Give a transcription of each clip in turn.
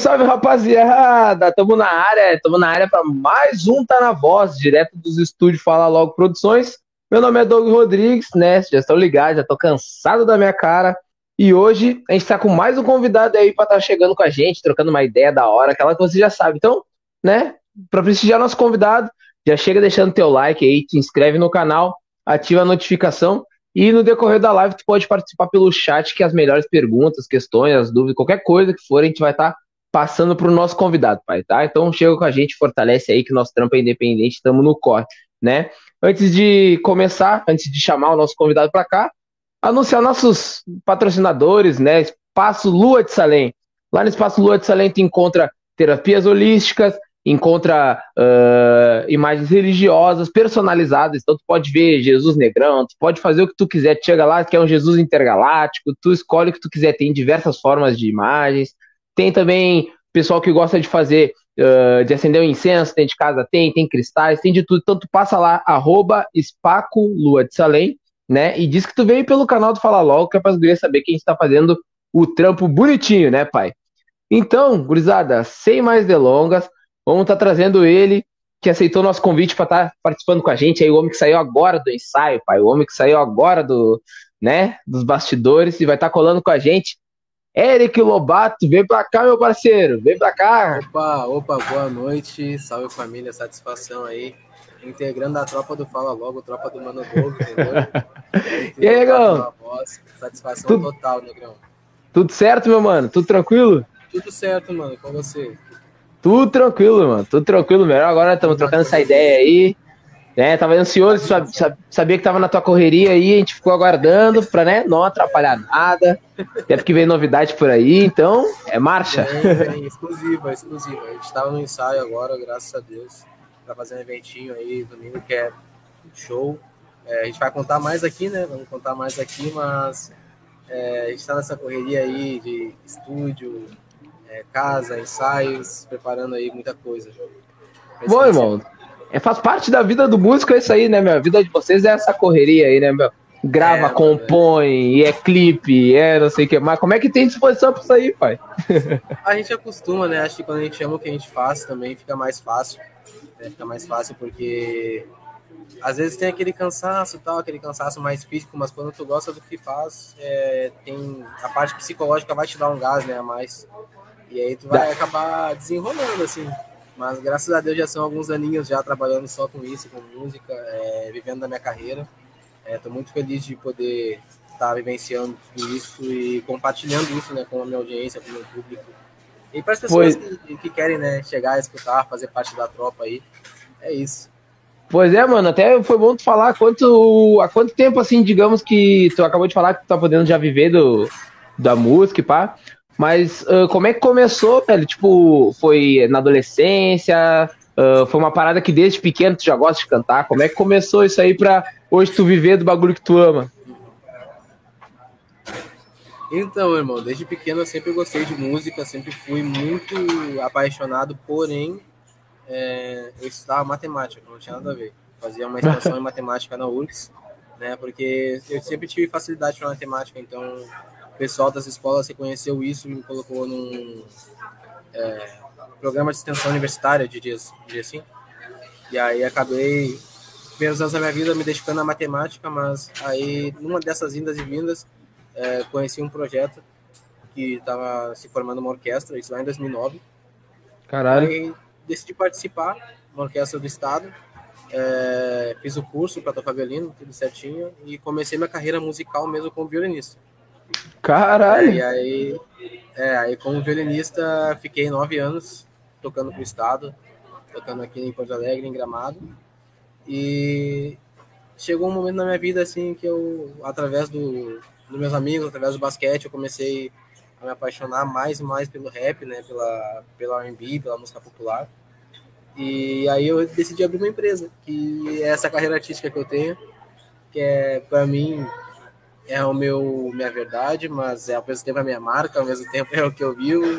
Salve, rapaziada! Tamo na área, tamo na área para mais um Tá na Voz, direto dos estúdios Fala Logo Produções. Meu nome é Doug Rodrigues, né? Já estão ligados, já tô cansado da minha cara. E hoje a gente tá com mais um convidado aí para estar tá chegando com a gente, trocando uma ideia da hora, aquela que você já sabe. Então, né, para prestigiar nosso convidado, já chega deixando teu like aí, te inscreve no canal, ativa a notificação e no decorrer da live, tu pode participar pelo chat, que as melhores perguntas, questões, as dúvidas, qualquer coisa que for, a gente vai estar tá passando para o nosso convidado, pai, tá? Então chega com a gente, fortalece aí que nosso trampo é independente, estamos no corte, né? Antes de começar, antes de chamar o nosso convidado para cá, anunciar nossos patrocinadores, né? Espaço Lua de Salem. Lá no Espaço Lua de Salem tu encontra terapias holísticas, encontra uh, imagens religiosas personalizadas. Então, tu pode ver Jesus Negrão, tu pode fazer o que tu quiser. Tu chega lá, que é um Jesus intergaláctico, tu escolhe o que tu quiser. Tem diversas formas de imagens. Tem também pessoal que gosta de fazer, uh, de acender um incenso, tem de casa, tem, tem cristais, tem de tudo. Então, passa lá, arroba Espaco Lua de Salem, né? E diz que tu veio pelo canal do Fala Logo, que é para as saber quem está fazendo o trampo bonitinho, né, pai? Então, gurizada, sem mais delongas, Vamos estar tá trazendo ele, que aceitou nosso convite para estar tá participando com a gente. Aí o homem que saiu agora do ensaio, pai. O homem que saiu agora do, né, dos bastidores e vai estar tá colando com a gente. Eric Lobato, vem pra cá, meu parceiro. Vem pra cá. Opa, opa, boa noite. Salve família, satisfação aí. Integrando a tropa do Fala Logo, tropa do Mano Dogo, entendeu? e aí, Negão? Satisfação Tudo... total, Negrão. Tudo certo, meu mano? Tudo tranquilo? Tudo certo, mano, com você. Tudo tranquilo, mano. Tudo tranquilo. Melhor agora estamos trocando essa ideia aí. Né? Tava ansioso, sabia que tava na tua correria aí, a gente ficou aguardando pra né, não atrapalhar nada. Até porque vem novidade por aí, então é marcha. É, é exclusiva, exclusiva. A gente tava no ensaio agora, graças a Deus, pra fazer um eventinho aí domingo que é show. É, a gente vai contar mais aqui, né? Vamos contar mais aqui, mas é, a gente tá nessa correria aí de estúdio, é, casa, ensaios, preparando aí muita coisa. Bom, irmão, é, faz parte da vida do músico é isso aí, né, meu? A vida de vocês é essa correria aí, né, meu? Grava, é, compõe, e é clipe, é não sei o que mais. Como é que tem disposição pra isso aí, pai? a gente acostuma, né? Acho que quando a gente ama o que a gente faz também fica mais fácil. Né? Fica mais fácil porque às vezes tem aquele cansaço tal, aquele cansaço mais físico, mas quando tu gosta do que faz, é, tem a parte psicológica vai te dar um gás, né, a mais. E aí tu vai acabar desenrolando, assim. Mas graças a Deus já são alguns aninhos já trabalhando só com isso, com música, é, vivendo da minha carreira. Estou é, muito feliz de poder estar tá vivenciando tudo isso e compartilhando isso né, com a minha audiência, com o meu público. E para as pessoas que, que, querem né, chegar a escutar, fazer parte da tropa aí, é isso. Pois é, mano, até foi bom tu falar quanto, há quanto tempo, assim, digamos que tu acabou de falar que tu tá podendo já viver do, da música e pá. Mas uh, como é que começou, velho? Tipo, foi na adolescência? Uh, foi uma parada que desde pequeno tu já gosta de cantar? Como é que começou isso aí pra hoje tu viver do bagulho que tu ama? Então, irmão, desde pequeno eu sempre gostei de música, sempre fui muito apaixonado, porém, é, eu estudava matemática, não tinha nada a ver. Fazia uma extensão em matemática na URGS, né? Porque eu sempre tive facilidade com matemática, então pessoal das escolas reconheceu isso e me colocou num é, programa de extensão universitária, diria, diria assim. E aí acabei, primeiros anos da minha vida, me dedicando à matemática, mas aí, numa dessas indas e vindas, é, conheci um projeto que estava se formando uma orquestra, isso lá em 2009. Caralho. Aí decidi participar, uma orquestra do estado, é, fiz o curso para tocar violino, tudo certinho, e comecei minha carreira musical mesmo como violinista. Caralho! E aí, é, aí como violinista, fiquei nove anos tocando pro estado, tocando aqui em Porto Alegre, em Gramado. E chegou um momento na minha vida assim que eu, através do, dos meus amigos, através do basquete, eu comecei a me apaixonar mais e mais pelo rap, né, pela pela R&B, pela música popular. E aí eu decidi abrir uma empresa, que é essa carreira artística que eu tenho, que é para mim é o meu minha verdade, mas é ao mesmo tempo a minha marca, ao mesmo tempo é o que eu vivo,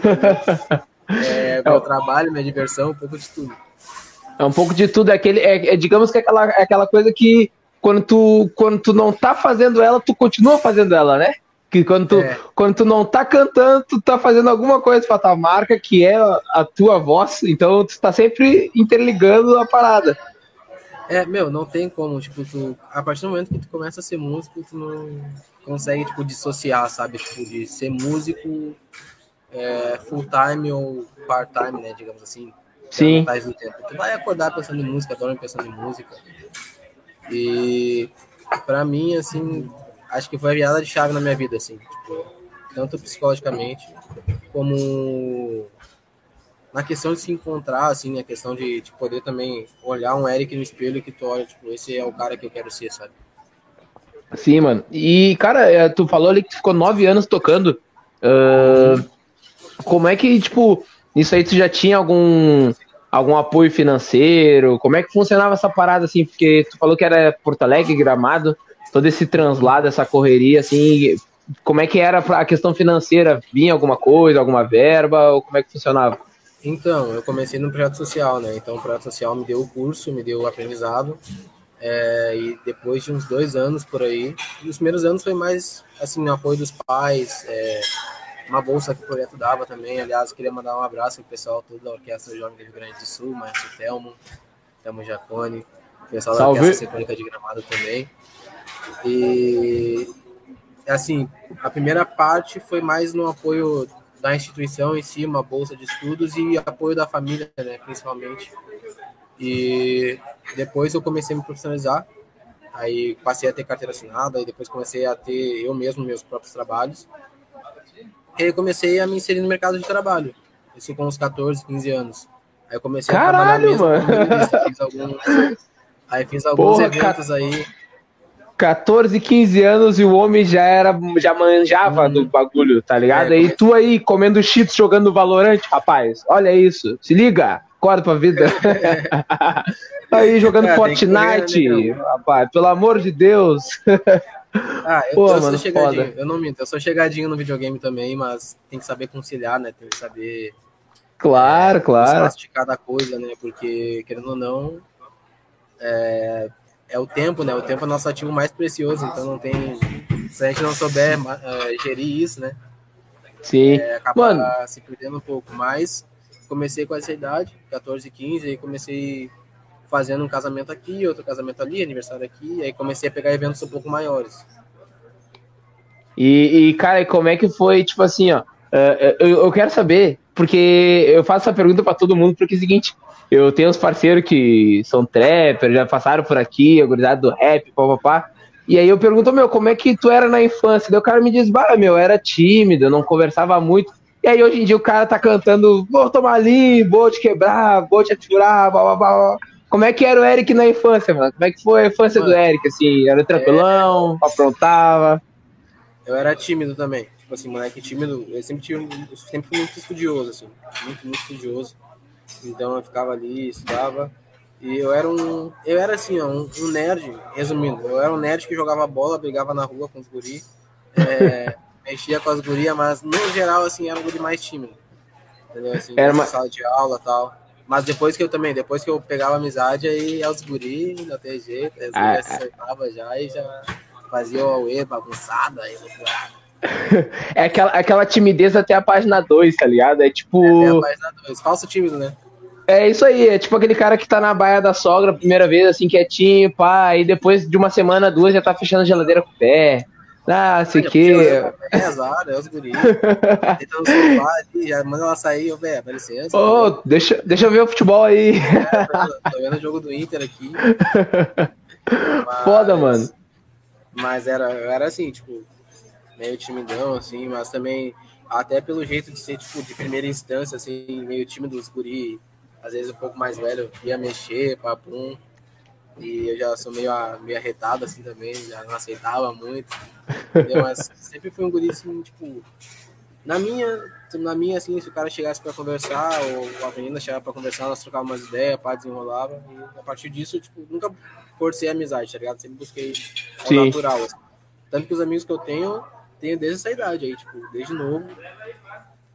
é meu trabalho, minha diversão, um pouco de tudo. É um pouco de tudo, é aquele, é, é digamos que é aquela, é aquela coisa que quando tu, quando tu não tá fazendo ela, tu continua fazendo ela, né? Que quando tu, é. quando tu não tá cantando, tu tá fazendo alguma coisa pra tua marca, que é a tua voz, então tu tá sempre interligando a parada. É, meu, não tem como, tipo, tu, a partir do momento que tu começa a ser músico, tu não consegue, tipo, dissociar, sabe? Tipo, de ser músico é, full time ou part time, né, digamos assim. Sim. Tu vai acordar pensando em música, dorme pensando em música. E para mim, assim, acho que foi a virada de chave na minha vida, assim, tipo, tanto psicologicamente como na questão de se encontrar, assim, a questão de, de, poder também olhar um Eric no espelho e que tu olha, tipo, esse é o cara que eu quero ser, sabe? Sim, mano. E, cara, é, tu falou ali que tu ficou nove anos tocando. Uh, como é que, tipo, isso aí tu já tinha algum algum apoio financeiro? Como é que funcionava essa parada, assim? Porque tu falou que era Porto Alegre, Gramado, todo esse translado, essa correria, assim, como é que era a questão financeira? Vinha alguma coisa, alguma verba, ou como é que funcionava? Então, eu comecei no projeto social, né? Então, o projeto social me deu o curso, me deu o aprendizado, é, e depois de uns dois anos por aí, os primeiros anos foi mais, assim, no apoio dos pais, é, uma bolsa que o projeto dava também. Aliás, queria mandar um abraço pro pessoal todo da Orquestra Jovem do Rio Grande do Sul, Márcio Telmo, Telmo Jacone, pessoal Salve. da Orquestra Sinfônica de Gramado também. E, assim, a primeira parte foi mais no apoio da instituição em si, uma bolsa de estudos e apoio da família, né, principalmente. E depois eu comecei a me profissionalizar, aí passei a ter carteira assinada, e depois comecei a ter eu mesmo meus próprios trabalhos. E aí comecei a me inserir no mercado de trabalho. Isso com uns 14, 15 anos. Aí eu comecei Caralho, a trabalhar mesmo. Mano. Fiz alguns, aí fiz alguns Porra, eventos aí. 14, 15 anos e o homem já era, já manjava hum. do bagulho, tá ligado? É, e tu aí comendo cheats jogando Valorante, rapaz. Olha isso. Se liga, acorda pra vida. aí jogando é, Fortnite, correr, né, rapaz, pelo amor de Deus. Ah, eu, Pô, eu mano, sou chegadinho, foda. eu não minto, eu sou chegadinho no videogame também, mas tem que saber conciliar, né? Tem que saber. Claro, é, claro. de cada coisa, né? Porque, querendo ou não, é, é o tempo, né? O tempo é nosso ativo mais precioso, então não tem. Se a gente não souber é, gerir isso, né? Sim. É, acaba Mano. se perdendo um pouco. Mas comecei com essa idade, 14, 15, e comecei fazendo um casamento aqui, outro casamento ali, aniversário aqui, aí comecei a pegar eventos um pouco maiores. E, e cara, como é que foi, tipo assim, ó, eh, eu, eu quero saber, porque eu faço essa pergunta para todo mundo, porque é o seguinte, eu tenho uns parceiros que são trapper, já passaram por aqui, a gurizada do rap, papapá, e aí eu pergunto, meu, como é que tu era na infância? Daí o cara me diz, bah, meu, era tímido, eu não conversava muito. E aí hoje em dia o cara tá cantando, vou tomar ali, vou te quebrar, vou te atirar, blá blá blá. Como é que era o Eric na infância, mano? Como é que foi a infância mano, do Eric, assim? Era tranquilão, é... aprontava? Eu era tímido também. Tipo assim, moleque tímido. Eu sempre, tive, eu sempre fui muito estudioso, assim. Muito, muito estudioso. Então eu ficava ali, estudava. E eu era um. Eu era assim, ó, um, um nerd, resumindo. Eu era um nerd que jogava bola, brigava na rua com os guri. É, mexia com as gurias, mas no geral, assim, era um guri mais tímido. Entendeu? Assim, era uma sala de aula e tal. Mas depois que eu também, depois que eu pegava amizade, aí é os guri, não tem jeito, as ah, se acertava já e já fazia o Aue bagunçado, aí É aquela, aquela timidez até a página 2, tá ligado? É tipo. É, até a página 2, falso tímido, né? É isso aí, é tipo aquele cara que tá na baia da sogra a primeira vez, assim, quietinho, pá, e depois de uma semana, duas, já tá fechando a geladeira com o pé. Ah, sei que. É azar, é os guris. Então, ali, já manda ela sair, velho, dá licença. Ô, oh, deixa, deixa eu ver o futebol aí. É, tô, tô vendo o jogo do Inter aqui. Mas, Foda, mano. Mas era, era assim, tipo, meio timidão, assim, mas também, até pelo jeito de ser, tipo, de primeira instância, assim, meio time dos guri, às vezes um pouco mais velho, ia mexer, papum. E eu já sou meio, meio arretado assim também, já não aceitava muito. Entendeu? Mas sempre fui um guri assim, tipo. Na minha, na minha, assim, se o cara chegasse para conversar, ou a menina chegasse para conversar, nós trocávamos umas ideias, pá, desenrolava. E a partir disso, tipo, nunca forcei amizade, tá ligado? Sempre busquei o natural. Assim. Tanto que os amigos que eu tenho, tenho desde essa idade aí, tipo, desde novo.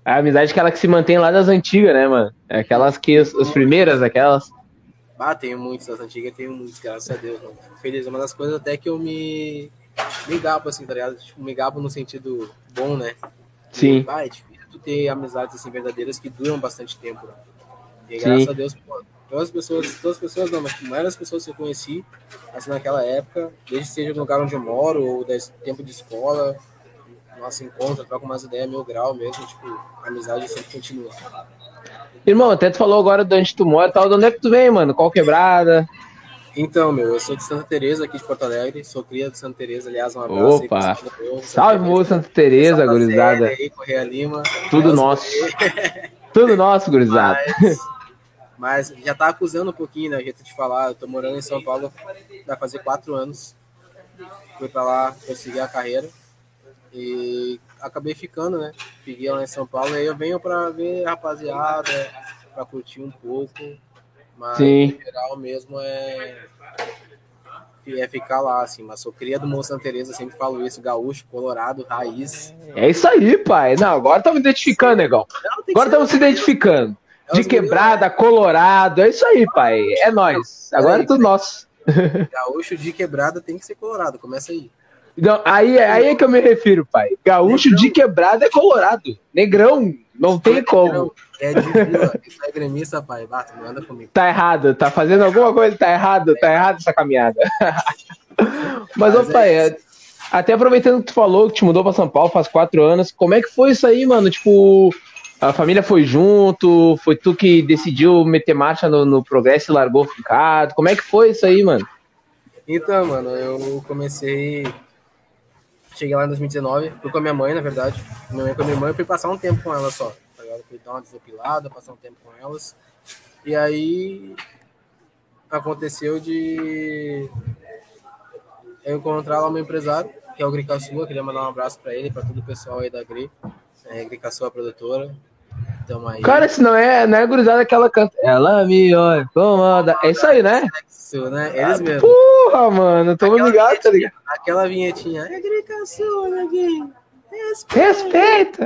A amizade é aquela que se mantém lá das antigas, né, mano? É aquelas que, as, as primeiras, aquelas. Ah, tenho muitos das antigas, tenho muitos, graças a Deus. Mano. Feliz, uma das coisas até que eu me me gabo, assim, tá ligado? Tipo, me gabo no sentido bom, né? Sim. E, vai, é difícil tu ter amizades assim verdadeiras que duram bastante tempo. Né? E graças Sim. a Deus, pô, todas as pessoas, todas as pessoas não, mas a maioria das pessoas que eu conheci, assim, naquela época, desde seja no lugar onde eu moro, ou desse tempo de escola, nosso encontro, troca umas ideias mil grau mesmo, tipo, a amizade sempre continua. Irmão, até tu falou agora tu mora e tal, de onde é que tu vem, mano? Qual quebrada? Então, meu, eu sou de Santa Teresa aqui de Porto Alegre, sou cria de Santa Teresa, aliás, um abraço. Opa! Aí, Salve, moço Santa Teresa, gurizada. Aí, Correia Lima. Tudo nosso. Tudo nosso, gurizada. Mas, mas, já tá acusando um pouquinho, né, jeito de falar. Eu tô morando em São Paulo, vai fazer quatro anos. Fui pra lá, consegui a carreira. E acabei ficando, né? Fiquei lá em São Paulo, e aí eu venho pra ver rapaziada, pra curtir um pouco. Mas Sim. geral mesmo é é ficar lá, assim, mas sou cria do Moço Santa Teresa, sempre falo isso, gaúcho, colorado, raiz. É isso aí, pai. Não, agora estamos identificando, negão. Agora estamos se identificando. É de quebrada, colorado, é isso aí, pai. É nós. Agora é tudo nosso. Gaúcho de quebrada tem que ser colorado, começa aí. Não, aí, aí é que eu me refiro, pai. Gaúcho negrão. de quebrada é colorado. Negrão, não tem como. É de vila, isso é gremista, pai. Bato, não anda comigo. Tá errado, tá fazendo alguma coisa, tá errado, tá errado essa caminhada. Mas, ô pai, é até aproveitando que tu falou que te mudou pra São Paulo faz quatro anos, como é que foi isso aí, mano? Tipo, a família foi junto, foi tu que decidiu meter marcha no, no progresso e largou o ficado. Como é que foi isso aí, mano? Então, mano, eu comecei Cheguei lá em 2019, fui com a minha mãe, na verdade. Minha mãe com a minha irmã, eu fui passar um tempo com ela só. Tá Fui dar uma desopilada, passar um tempo com elas. E aí aconteceu de eu encontrar lá um empresário, que é o Gricaçua, queria mandar um abraço para ele, para todo o pessoal aí da Gri. É, Gricaçua produtora, então, aí... Cara, se não é, não é gurizada que ela canta. Ela me olha, comanda. É isso aí, né? Isso, né? Eles mesmo. Porra, mano, tô ligado, tá ligado? Aquela vinhetinha. É gritação, neguinho. Respeita!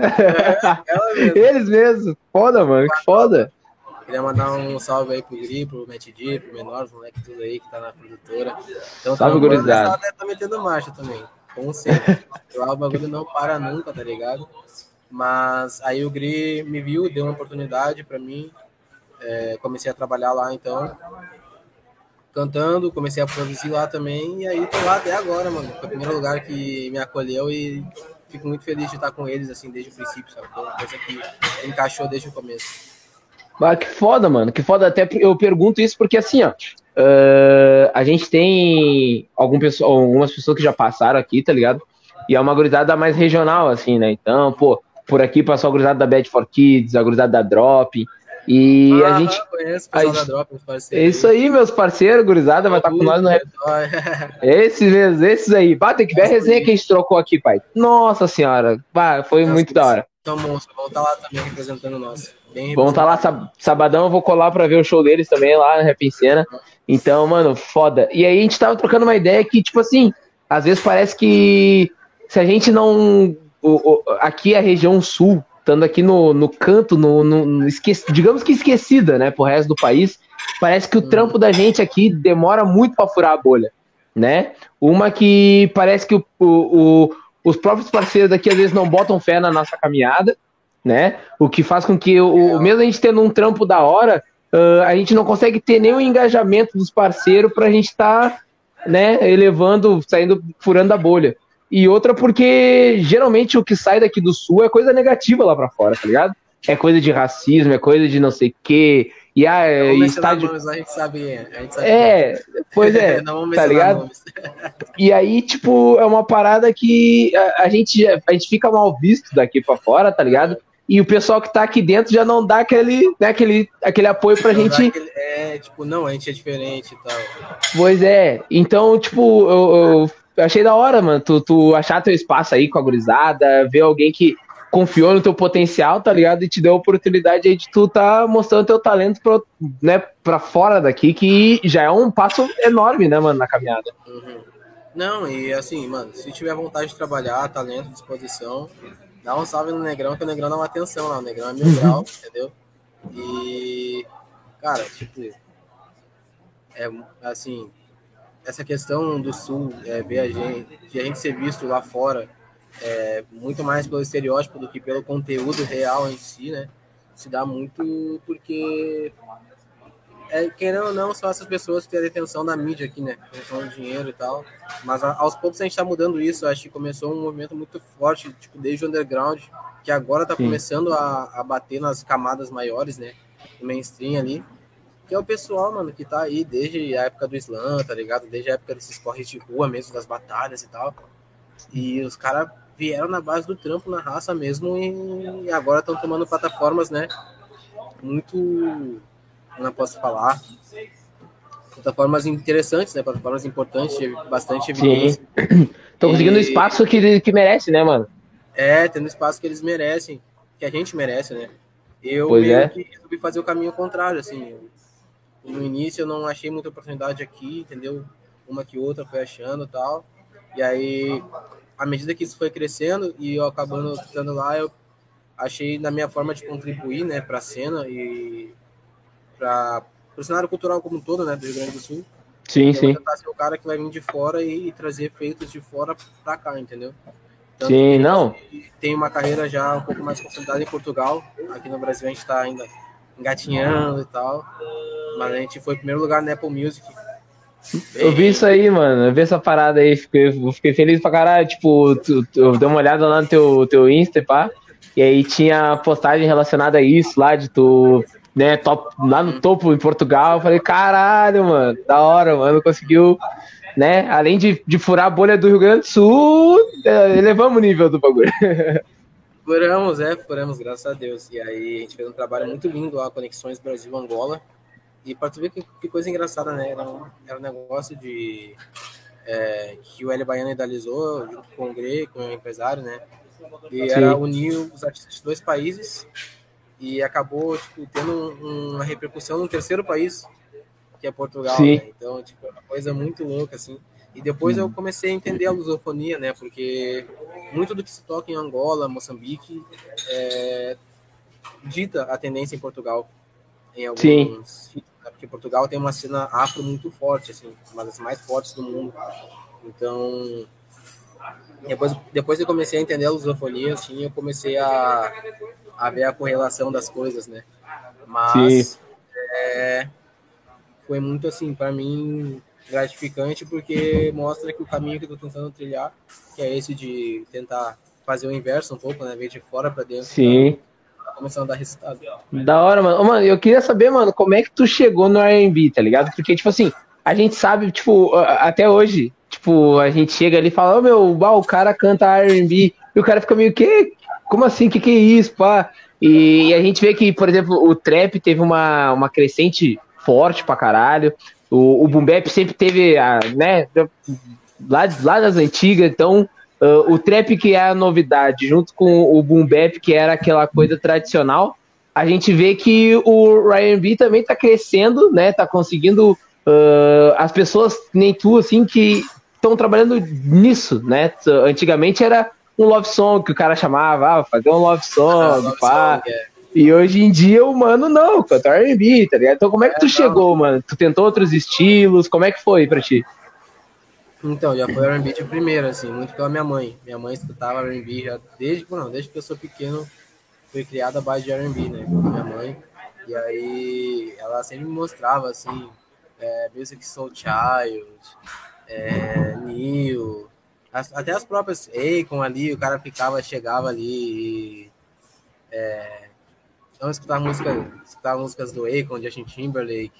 É, Eles mesmo. Foda, mano, que foda. Queria mandar um salve aí pro Gri, pro Matt D, pro Menor, os moleques tudo aí que tá na produtora. Então, salve, tá, gurizada. Tá metendo marcha também. Com sempre. o bagulho não para nunca, tá ligado? Mas aí o Gri me viu, deu uma oportunidade para mim. É, comecei a trabalhar lá então, cantando, comecei a produzir lá também. E aí tô lá até agora, mano. Foi o primeiro lugar que me acolheu e fico muito feliz de estar com eles, assim, desde o princípio, sabe? Foi uma coisa que encaixou desde o começo. Ah, que foda, mano. Que foda. Até eu pergunto isso porque, assim, ó, uh, a gente tem algum algumas pessoas que já passaram aqui, tá ligado? E é uma gurizada mais regional, assim, né? Então, pô, por aqui passou a gurizada da Bad for Kids, a gurizada da Drop. E ah, a gente. Conheço o pessoal da Drop, É isso aí, meus parceiros, gurizada, vai estar tá com nós no rap. Esses mesmo, esses aí. Bah, tem que ver a resenha que a gente trocou aqui, pai. Nossa senhora, bah, foi Nossa, muito da hora. Então, monstro, vamos estar tá lá também representando nós. Vamos estar tá lá sabadão, eu vou colar pra ver o show deles também lá na Rap em Cena. Então, mano, foda. E aí a gente tava trocando uma ideia que, tipo assim, às vezes parece que se a gente não o, o, aqui é a região sul, estando aqui no, no canto, no, no, no digamos que esquecida, né, pro resto do país, parece que o hum. trampo da gente aqui demora muito para furar a bolha, né? Uma que parece que o, o, os próprios parceiros daqui às vezes não botam fé na nossa caminhada, né? O que faz com que, o, mesmo a gente tendo um trampo da hora, uh, a gente não consegue ter nenhum engajamento dos parceiros para a gente estar, tá, né, elevando, saindo, furando a bolha. E outra porque geralmente o que sai daqui do sul é coisa negativa lá para fora, tá ligado? É coisa de racismo, é coisa de não sei o quê. E a é, estádio... Nomes, a gente sabe, a gente sabe é, pois é, tá ligado? e aí, tipo, é uma parada que a, a, gente, a gente fica mal visto daqui para fora, tá ligado? E o pessoal que tá aqui dentro já não dá aquele, né, aquele, aquele apoio pra não gente. Aquele, é, tipo, não, a gente é diferente e tal. Pois é, então, tipo, eu, eu eu achei da hora, mano, tu, tu achar teu espaço aí com a gurizada, ver alguém que confiou no teu potencial, tá ligado? E te deu a oportunidade aí de tu tá mostrando teu talento pra, né, pra fora daqui, que já é um passo enorme, né, mano, na caminhada. Uhum. Não, e assim, mano, se tiver vontade de trabalhar, talento, disposição, dá um salve no Negrão, que o Negrão dá uma atenção lá, o Negrão é mil grau, entendeu? E, cara, tipo, é assim, essa questão do Sul, é, ver a gente, de a gente ser visto lá fora, é, muito mais pelo estereótipo do que pelo conteúdo real em si, né? Se dá muito porque, é, querendo ou não, são essas pessoas que têm a detenção da mídia aqui, né? Detenção do dinheiro e tal. Mas a, aos poucos a gente está mudando isso. Acho que começou um movimento muito forte, tipo, desde o underground, que agora está começando a, a bater nas camadas maiores, né? Do mainstream ali que é o pessoal, mano, que tá aí desde a época do Slam, tá ligado? Desde a época desses corres de rua mesmo, das batalhas e tal. E os caras vieram na base do trampo, na raça mesmo, e agora estão tomando plataformas, né? Muito. Não posso falar. Plataformas interessantes, né? Plataformas importantes, bastante evidência. Estão conseguindo o espaço que, que merece, né, mano? É, tendo o espaço que eles merecem, que a gente merece, né? Eu pois meio é. que resolvi fazer o caminho contrário, assim. No início eu não achei muita oportunidade aqui, entendeu? Uma que outra foi achando tal. E aí, à medida que isso foi crescendo e eu acabando ficando lá, eu achei na minha forma de contribuir, né, para a cena e para o cenário cultural como um todo, né, do Rio Grande do Sul. Sim, eu sim. Tentar ser o cara que vai vir de fora e, e trazer efeitos de fora para cá, entendeu? Tanto sim, não. Tem uma carreira já um pouco mais consolidada em Portugal. Aqui no Brasil a gente está ainda engatinhando e tal. Mas a gente foi em primeiro lugar na Apple Music. Eu vi isso aí, mano. Eu vi essa parada aí. Fiquei, fiquei feliz pra caralho. Tipo, tu, tu, eu dei uma olhada lá no teu, teu Insta, pá. E aí tinha postagem relacionada a isso lá, de tu, né, top, lá no topo em Portugal. Eu falei, caralho, mano, da hora, mano. Conseguiu, né? Além de, de furar a bolha do Rio Grande do Sul, é, elevamos o nível do bagulho. Furamos, é, furamos, graças a Deus. E aí a gente fez um trabalho muito lindo lá, Conexões Brasil-Angola. E para tu ver que, que, coisa engraçada, né? Era um, era um negócio de. É, que o L Baiano idealizou junto com o Gre, com o empresário, né? E Sim. era unir os artistas de dois países e acabou tipo, tendo um, uma repercussão no terceiro país, que é Portugal. Né? Então, tipo, é uma coisa muito louca, assim. E depois eu comecei a entender a lusofonia, né? Porque muito do que se toca em Angola, Moçambique, é, dita a tendência em Portugal. Em alguns Sim. Né? Porque Portugal tem uma cena afro muito forte, assim, uma das mais fortes do mundo. Então, depois, depois eu comecei a entender a lusofonia, assim, eu comecei a, a ver a correlação das coisas, né? Mas é, foi muito assim, para mim, gratificante porque mostra que o caminho que eu tô tentando trilhar, que é esse de tentar fazer o inverso um pouco, né? Ver de fora para dentro. Sim. Tá começando a dar resultado. Da hora, mano. Mano, eu queria saber, mano, como é que tu chegou no R&B, tá ligado? Porque, tipo assim, a gente sabe, tipo, até hoje, tipo, a gente chega ali e fala, ô, oh, meu, o cara canta R&B, e o cara fica meio, que? Como assim? Que que é isso, pá? E a gente vê que, por exemplo, o trap teve uma, uma crescente forte pra caralho. O, o Boom Bap sempre teve, a, né, lá, lá das antigas, então uh, o trap que é a novidade, junto com o Boom Bap que era aquela coisa tradicional, a gente vê que o Ryan B também tá crescendo, né, tá conseguindo uh, as pessoas, nem tu, assim, que estão trabalhando nisso, né, antigamente era um love song que o cara chamava, ah, fazer um love song, ah, love pá. Song, é. E hoje em dia o mano não, canta R&B, tá ligado? Então como é que tu é, chegou, não. mano? Tu tentou outros estilos, como é que foi pra ti? Então, já foi R&B de primeira, assim, muito pela minha mãe. Minha mãe escutava R&B já desde, não, desde que eu sou pequeno, fui criada a base de R&B, né, minha mãe. E aí ela sempre me mostrava, assim, é, Music Soul Child, é, Neil, as, até as próprias Akon ali, o cara ficava, chegava ali e... É, então, escutar música, escutar músicas do Akon, Justin Timberlake.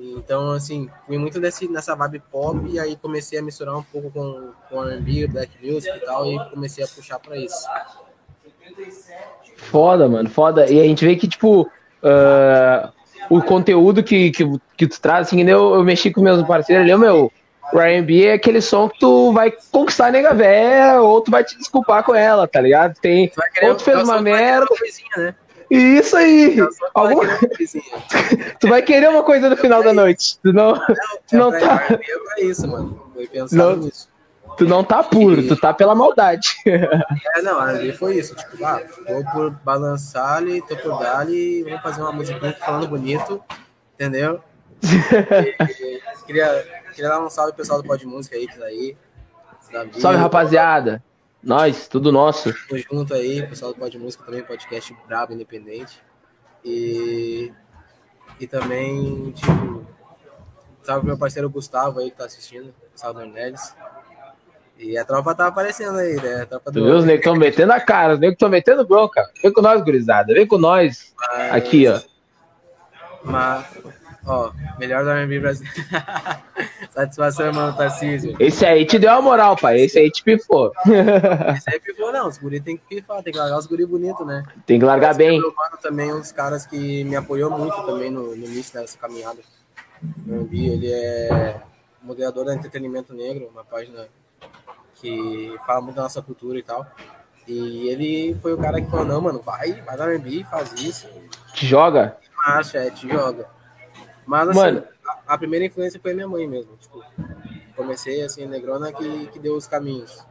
Então, assim, fui muito desse, nessa vibe pop e aí comecei a misturar um pouco com, com R&B, Black Music e tal, e comecei a puxar para isso. Foda, mano, foda. E a gente vê que, tipo, uh, o conteúdo que, que, que tu traz, assim, eu, eu mexi com meus parceiros ali, meu, o R&B é aquele som que tu vai conquistar a nega véia, ou tu vai te desculpar com ela, tá ligado? Tem, ou tu fez uma merda... Coisinha, né? Isso aí! Algum... tu vai querer uma coisa no final da noite. Tu não, tu não tá. É isso, mano. Não, nisso. Tu não tá puro, tu tá pela maldade. É, não, ali foi isso. Tipo, ah, tô por balançar ali, tô por dar ali, vamos fazer uma musiquinha falando bonito, entendeu? E, queria, queria dar um salve pro pessoal do Pod Música aí, que tá aí. Salve, rapaziada. Nós, tudo nosso. Tô junto aí, pessoal do Pod Música também, podcast brabo, independente. E, e também, tipo, salve meu parceiro Gustavo aí que tá assistindo, salve Neles. E a tropa tá aparecendo aí, né? A tropa do... Os negros estão metendo a cara, os negros estão metendo bronca. Vem com nós, gurizada. Vem com nós. Mas... Aqui, ó. Mas, ó, melhor do R&B brasileiro. Satisfação, mano, Tarcísio. Esse aí te deu a moral, pai. Esse aí te pifou. Esse aí pifou, não. Os guri tem que pifar, tem que largar os guri bonitos, né? Tem que largar bem. Mano também um dos caras que me apoiou muito também no, no início dessa caminhada. O R&B, ele é moderador da Entretenimento Negro, uma página que fala muito da nossa cultura e tal. E ele foi o cara que falou, não, mano, vai, vai no R&B, faz isso. Te joga? Acha, é, te joga. Mas, assim, mano. A, a, primeira influência foi minha mãe mesmo. Tipo, comecei, assim, Negrona que, que deu os caminhos.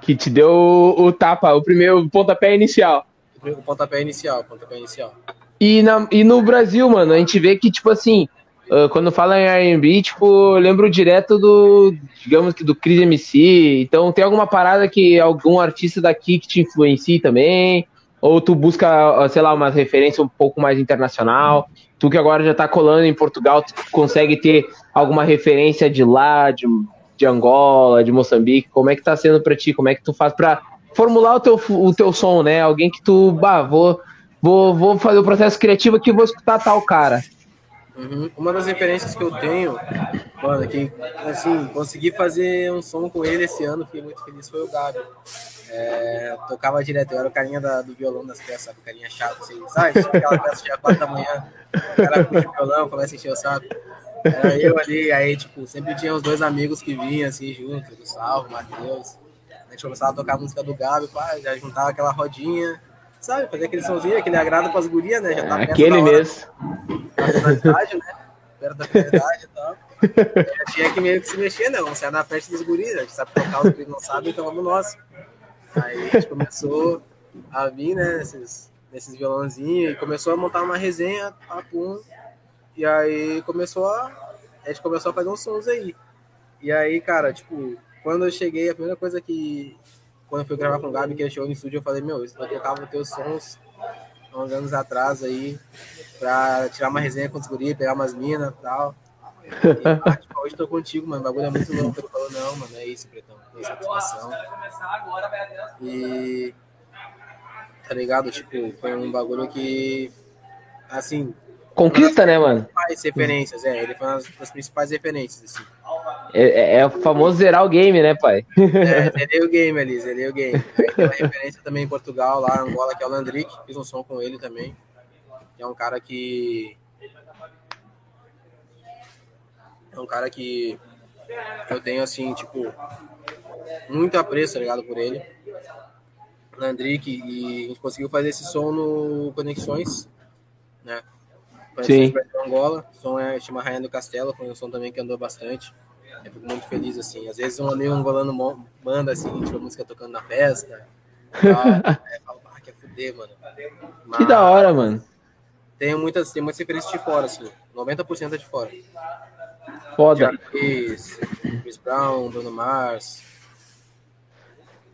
Que te deu o, o tapa, o primeiro pontapé inicial. O pontapé inicial, pontapé inicial. E, na, e no Brasil, mano, a gente vê que, tipo assim, Uh, quando fala em R&B, tipo, lembro direto do, digamos que do Chris MC. Então, tem alguma parada que algum artista daqui que te influencie também? Ou tu busca, sei lá, uma referência um pouco mais internacional? Tu que agora já tá colando em Portugal, tu consegue ter alguma referência de lá, de, de Angola, de Moçambique? Como é que tá sendo pra ti? Como é que tu faz pra formular o teu, o teu som, né? Alguém que tu, bah, vou, vou, vou fazer o processo criativo aqui vou escutar tal cara. Uhum. Uma das referências que eu tenho, mano, que assim, consegui fazer um som com ele esse ano, fiquei muito feliz, foi o Gabi. É, tocava direto, eu era o carinha da, do violão das peças, o carinha chato, assim, sabe? Aquela peça de quatro da manhã, o cara puxa o violão, começa a encher o saco. Era eu ali, aí, tipo, sempre tinha os dois amigos que vinham, assim, junto, o Gustavo, Matheus. A gente começava a tocar a música do Gabi, pá, já juntava aquela rodinha, sabe? Fazer aquele somzinho, aquele agrado pras gurias, né? Já tá aquele mesmo. Na né? Perto da verdade e tal. Já tinha que meio que se mexer, né? Vamos sair na festa dos guris, a gente sabe tocar, os guris não sabem, então vamos nós. Aí a gente começou a vir, né, nesses, nesses violãozinhos, e começou a montar uma resenha, papum, e aí começou a. A gente começou a fazer uns sons aí. E aí, cara, tipo, quando eu cheguei, a primeira coisa que. Quando eu fui gravar com o Gabi, que ele chegou no estúdio, eu falei, meu, eu tocava os teus sons uns anos atrás aí, pra tirar uma resenha com os guri, pegar umas minas e tal. E, ah, tipo, hoje tô contigo, mano. O bagulho é muito louco. Ele falou, não, mano, é isso, Pretão. Satisfação. E. Tá ligado? Tipo, foi um bagulho que. Assim. Conquista, né, mano? Principais referências, é. Ele foi uma das principais referências, assim. É, é, é, o famoso zerar o game, né, pai? É, zerei o game ali, zerei o game. Aí tem uma referência também em Portugal, lá em Angola, que é o Landrick. Fiz um som com ele também. Que é um cara que É um cara que eu tenho, assim, tipo, muito apreço, tá ligado, por ele. Landrick, e a gente conseguiu fazer esse som no Conexões, né? Sim. Angola, o som é, chama Rainha do Castelo, foi um som também que andou bastante. Eu fico muito feliz, assim. Às vezes um amigo angolano manda, assim, tipo, música tocando na festa. Tal, é, ah, quer fuder, mano. Mas, que da hora, mano. Tem muitas, tem muitas referências de fora, assim. 90% é de fora. Foda. Chris, Chris Brown, Bruno Mars.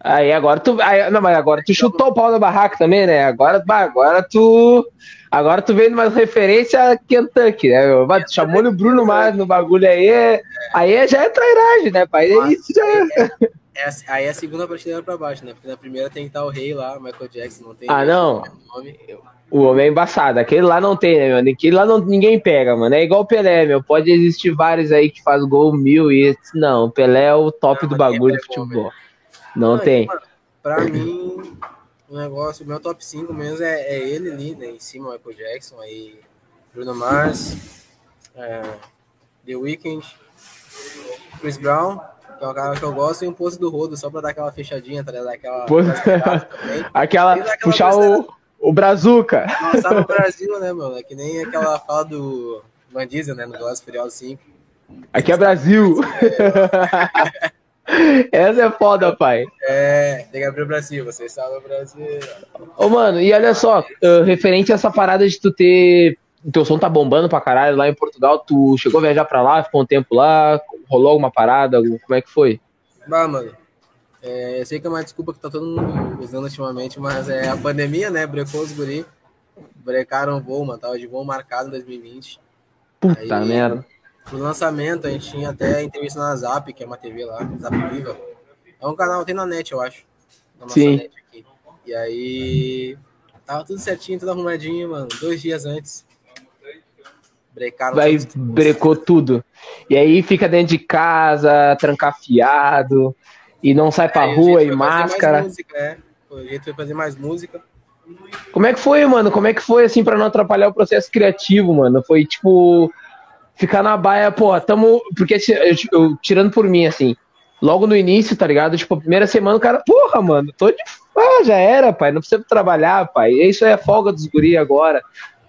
Aí agora tu. Aí, não, mas agora tu chutou o pau da barraca também, né? Agora, agora tu. Agora tu vendo mais referência a Kentucky, né? Meu? Tu chamou o Bruno Mars no bagulho aí. Aí já é trairagem, né, pai? Aí, isso já é. É, aí é a segunda prateleira pra baixo, né? Porque na primeira tem que estar o rei lá, Michael Jackson, não tem. Ah, não. Nome. O homem é embaçado. Aquele lá não tem, né, mano? Aquele lá não, ninguém pega, mano. É igual o Pelé, meu. Pode existir vários aí que faz gol mil e. Não, o Pelé é o top não, do bagulho de futebol. Não, não tem. Mano, pra mim, o negócio, o meu top 5 mesmo é, é ele ali, né? Em cima, o Michael Jackson, aí Bruno Mars, é, The Weeknd, Chris Brown, que é o cara que eu gosto, e um posto do rodo, só pra dar aquela fechadinha, tá ligado? Aquela, aquela, puxar o o Brazuca. Tá no Brasil, né, mano? É que nem aquela fala do Van Diesel, né, no Velozes Furiosos 5. Aqui é Brasil. É... Essa é foda, pai. É, tem que abrir o Brasil, você está no Brasil. Ô, mano, e olha só, uh, referente a essa parada de tu ter o teu som tá bombando pra caralho lá em Portugal. Tu chegou a viajar pra lá, ficou um tempo lá, rolou alguma parada? Como é que foi? Bah, mano. É, eu sei que é uma desculpa que tá todo mundo usando ultimamente, mas é a pandemia, né? Brecou os guri. Brecaram o voo, mano. Tava de voo marcado em 2020. Puta Aí, merda. No lançamento, a gente tinha até entrevista na Zap, que é uma TV lá, Zap Viva. É um canal, tem na net, eu acho. Na nossa Sim. net aqui. E aí. Tava tudo certinho, tudo arrumadinho, mano. Dois dias antes. Brecaram Vai, brecou tudo. E aí fica dentro de casa, trancafiado, e não sai pra é, rua e máscara. Música, é. O jeito foi fazer mais música. Como é que foi, mano? Como é que foi, assim, para não atrapalhar o processo criativo, mano? Foi tipo. Ficar na baia, pô, tamo. Porque eu, eu, tirando por mim, assim, logo no início, tá ligado? Tipo, a primeira semana o cara, porra, mano, tô de. Ah, já era, pai, não precisa trabalhar, pai. Isso é a folga dos guri agora.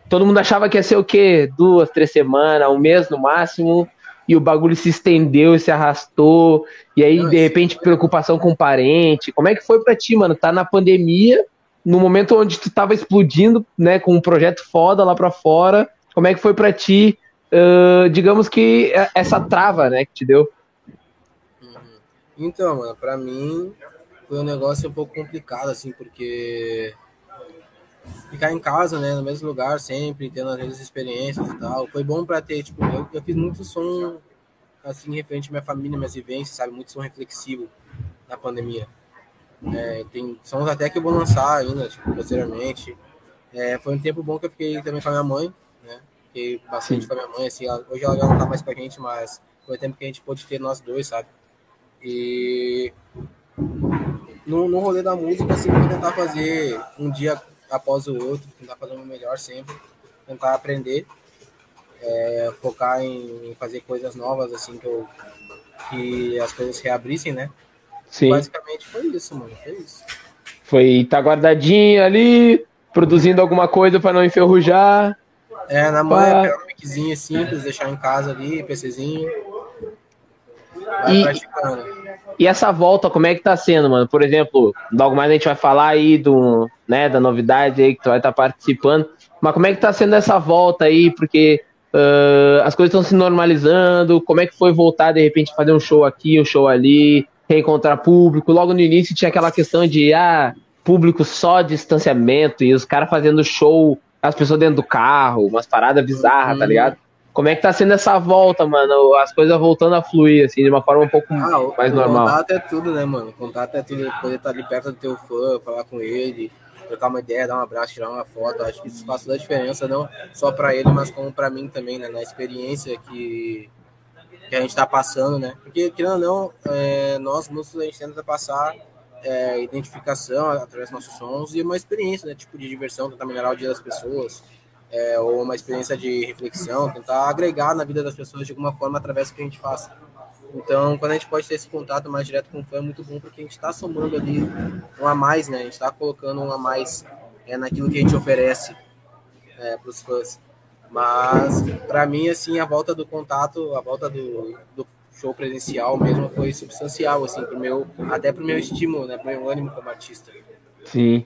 Todo mundo achava que ia ser o quê? Duas, três semanas, um mês no máximo. E o bagulho se estendeu e se arrastou. E aí, de repente, preocupação com o parente. Como é que foi pra ti, mano? Tá na pandemia no momento onde tu tava explodindo, né, com um projeto foda lá para fora, como é que foi para ti, uh, digamos que é, essa trava, né, que te deu? Uhum. Então, mano, pra mim foi um negócio um pouco complicado, assim, porque ficar em casa, né, no mesmo lugar sempre, tendo as mesmas experiências e tal, foi bom pra ter, tipo, eu, eu fiz muito som, assim, referente à minha família, minhas vivências, sabe, muito som reflexivo na pandemia. É, tem sons até que eu vou lançar ainda, tipo, posteriormente. É, foi um tempo bom que eu fiquei também com a minha mãe? Fiquei bastante Sim. com a minha mãe, assim, ela, hoje ela já não tá mais com a gente, mas foi o tempo que a gente pôde ter nós dois, sabe? E no, no rolê da música, assim, vou tentar fazer um dia após o outro, tentar fazer o meu melhor sempre, tentar aprender, é, focar em, em, fazer coisas novas, assim, que, eu, que as coisas se reabrissem, né? Sim. Basicamente foi isso, mano. Foi isso. Foi tá guardadinho ali, produzindo alguma coisa para não enferrujar. É, na mãe, pra... pegar um miczinho simples, deixar em casa ali, PCzinho. Vai e, praticando. E essa volta, como é que tá sendo, mano? Por exemplo, logo mais a gente vai falar aí do, né, da novidade aí que tu vai estar tá participando. Mas como é que tá sendo essa volta aí? Porque uh, as coisas estão se normalizando. Como é que foi voltar, de repente, fazer um show aqui, um show ali? reencontrar público. Logo no início tinha aquela questão de ah, público só distanciamento e os caras fazendo show, as pessoas dentro do carro, umas paradas bizarras, tá uhum. tá ligado? Como é que tá sendo essa volta, mano? As coisas voltando a fluir, assim, de uma forma um pouco ah, mais normal. Contato é tudo, né, mano? Contato é tudo. Poder estar ali perto do teu fã, falar com ele, trocar uma ideia, dar um abraço, tirar uma foto. Acho que isso faz toda a diferença, não só para ele, mas como para mim também, né? Na experiência que que a gente está passando, né? Porque, querendo ou não, é, nós, músicos, a gente tenta passar é, identificação através dos nossos sons e uma experiência, né? Tipo de diversão, tentar melhorar o dia das pessoas, é, ou uma experiência de reflexão, tentar agregar na vida das pessoas de alguma forma através do que a gente faz. Então, quando a gente pode ter esse contato mais direto com o fã, é muito bom, porque a gente está somando ali um a mais, né? A gente está colocando um a mais é, naquilo que a gente oferece é, para os fãs. Mas, para mim, assim, a volta do contato, a volta do, do show presencial mesmo foi substancial, assim, pro meu, até pro meu estímulo, né, pro meu ânimo como artista. Sim.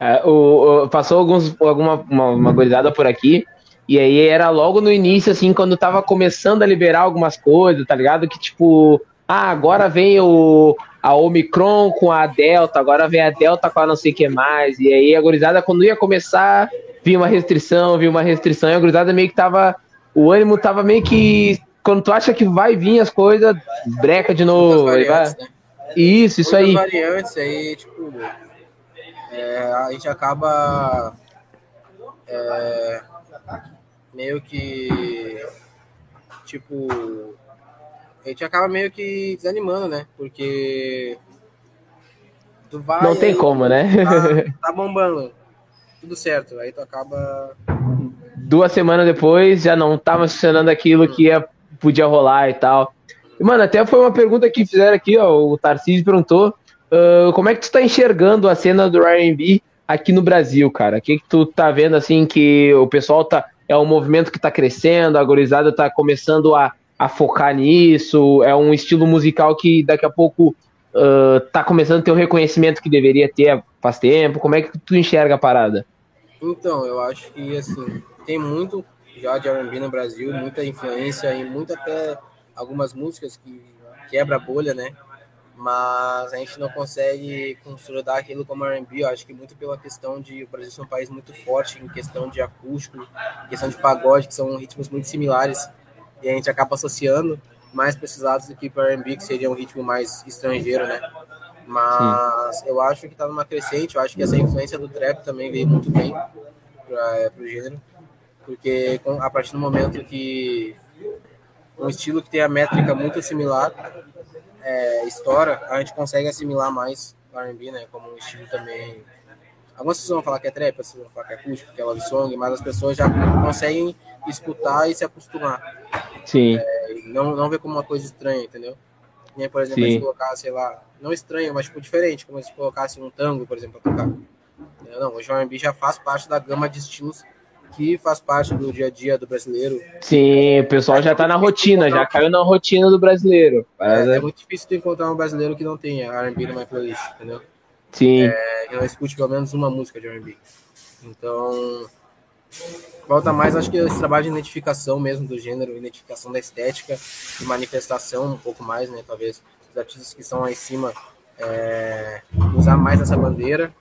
É, o, o, passou alguns, alguma uma, uma gorizada por aqui, e aí era logo no início, assim, quando tava começando a liberar algumas coisas, tá ligado? Que tipo, ah, agora vem o, a Omicron com a Delta, agora vem a Delta com a não sei o que mais, e aí a gorizada, quando ia começar, vi uma restrição, vi uma restrição, e a grudada meio que tava. O ânimo tava meio que. Quando tu acha que vai vir as coisas, breca de novo. Vai... Né? Isso, isso aí. variantes aí, tipo. É, a gente acaba. É, meio que. Tipo. A gente acaba meio que desanimando, né? Porque. Tu vai. Não tem como, né? Tá, tá bombando tudo certo. Aí tu acaba. Duas semanas depois já não tava funcionando aquilo que ia, podia rolar e tal. Mano, até foi uma pergunta que fizeram aqui, ó. O Tarcísio perguntou: uh, como é que tu tá enxergando a cena do RB aqui no Brasil, cara? O que, que tu tá vendo assim que o pessoal tá. É um movimento que tá crescendo, a gorizada tá começando a, a focar nisso, é um estilo musical que daqui a pouco uh, tá começando a ter o reconhecimento que deveria ter faz tempo. Como é que tu enxerga a parada? Então, eu acho que, assim, tem muito já de R&B no Brasil, muita influência e muito até algumas músicas que quebra a bolha, né? Mas a gente não consegue consolidar aquilo como R&B, eu acho que muito pela questão de o Brasil ser um país muito forte em questão de acústico, questão de pagode, que são ritmos muito similares, e a gente acaba associando mais precisados do que para R&B, que seria um ritmo mais estrangeiro, né? Mas Sim. eu acho que está numa crescente, eu acho que essa influência do trap também veio muito bem para o gênero, porque a partir do momento que um estilo que tem a métrica muito similar é, estoura, a gente consegue assimilar mais o R&B, né, como um estilo também... Algumas pessoas vão falar que é trap, vão falar que é acústico, que é love song, mas as pessoas já conseguem escutar e se acostumar. Sim. É, não, não ver como uma coisa estranha, entendeu? Aí, por exemplo, Sim. se colocar, sei lá, não estranho, mas tipo diferente, como se colocasse um tango, por exemplo, para tocar. Não, hoje o R&B já faz parte da gama de estilos que faz parte do dia a dia do brasileiro. Sim, o pessoal já tá na rotina, já caiu na rotina do brasileiro. É, é muito difícil tu encontrar um brasileiro que não tenha R&B no My Playlist, entendeu? Sim. É, que não escute pelo menos uma música de R&B. Então, Falta mais, acho que esse trabalho de identificação mesmo do gênero, identificação da estética e manifestação um pouco mais, né? Talvez os artistas que estão lá em cima é, usar mais essa bandeira,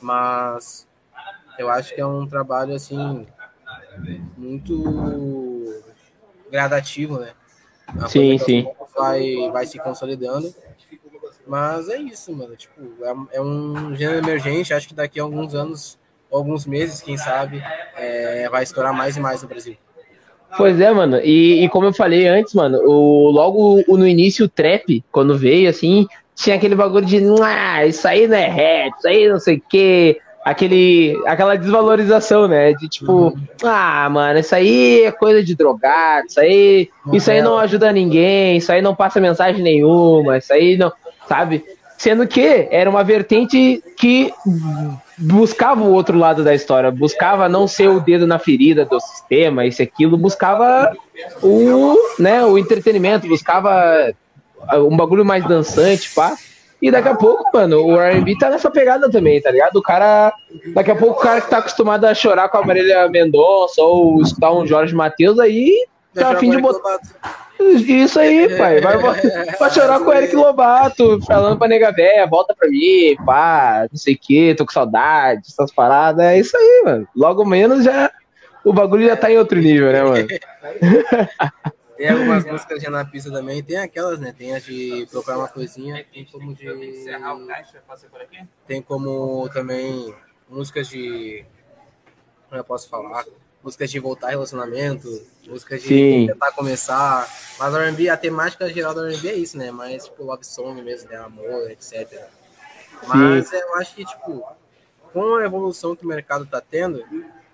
mas eu acho que é um trabalho assim muito gradativo, né? Uma sim, sim. Vai, vai se consolidando. Mas é isso, mano. Tipo, é, é um gênero emergente. Acho que daqui a alguns anos alguns meses, quem sabe, é, vai estourar mais e mais no Brasil. Pois é, mano. E, e como eu falei antes, mano, o, logo no início o trap, quando veio, assim, tinha aquele bagulho de, ah, isso aí não é rap, isso aí não sei o quê. Aquele, aquela desvalorização, né? De tipo, uhum. ah, mano, isso aí é coisa de drogado, isso aí, isso aí não ajuda ninguém, isso aí não passa mensagem nenhuma, isso aí não, sabe? Sendo que era uma vertente que buscava o outro lado da história, buscava não ser o dedo na ferida do sistema, isso aquilo, buscava o, né, o entretenimento, buscava um bagulho mais dançante, pá. E daqui a pouco, mano, o R&B tá nessa pegada também, tá ligado? O cara, daqui a pouco o cara que tá acostumado a chorar com a Marília Mendonça ou escutar um Jorge Matheus aí, tá a fim de botar isso aí, pai. Vai, vai chorar com o Eric Lobato, falando pra nega véia, volta pra mim, pá, não sei o que, tô com saudade, essas paradas. É isso aí, mano. Logo menos já. O bagulho já tá em outro nível, né, mano? Tem algumas músicas já na pista também, tem aquelas, né? Tem as de procurar uma coisinha, tem como de. Tem como também músicas de. Como eu posso falar? músicas de voltar relacionamento, músicas de Sim. tentar começar. Mas o R&B, a temática geral do R&B é isso, né? Mais tipo love song mesmo, né? Amor, etc. Mas Sim. eu acho que, tipo, com a evolução que o mercado tá tendo,